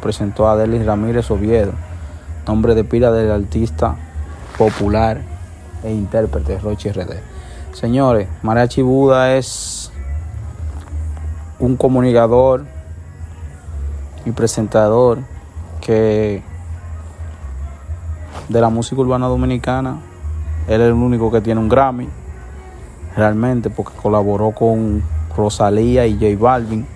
Presentó a Delis Ramírez Oviedo, nombre de pila del artista popular e intérprete Rochi RD. Señores, Mariachi Buda es un comunicador y presentador que de la música urbana dominicana, él es el único que tiene un Grammy, realmente, porque colaboró con Rosalía y J Balvin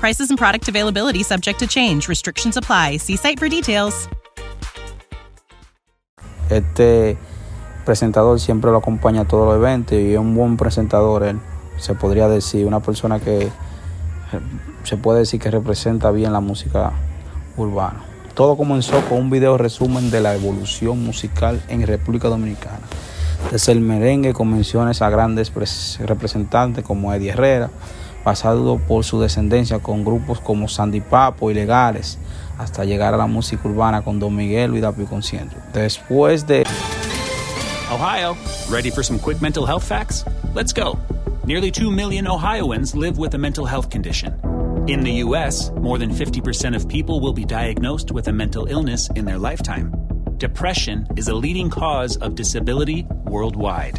Prices and product availability subject to change. Restrictions apply. See site for details. Este presentador siempre lo acompaña a todos los eventos y es un buen presentador él, se podría decir, una persona que se puede decir que representa bien la música urbana. Todo comenzó con un video resumen de la evolución musical en República Dominicana. Desde el merengue con menciones a grandes representantes como Eddie Herrera, pasado por su descendencia con grupos como Sandy Papo hasta llegar a la música urbana con Don Miguelo. Después de... Ohio, ready for some quick mental health facts? Let's go. Nearly 2 million Ohioans live with a mental health condition. In the U.S., more than 50% of people will be diagnosed with a mental illness in their lifetime. Depression is a leading cause of disability worldwide.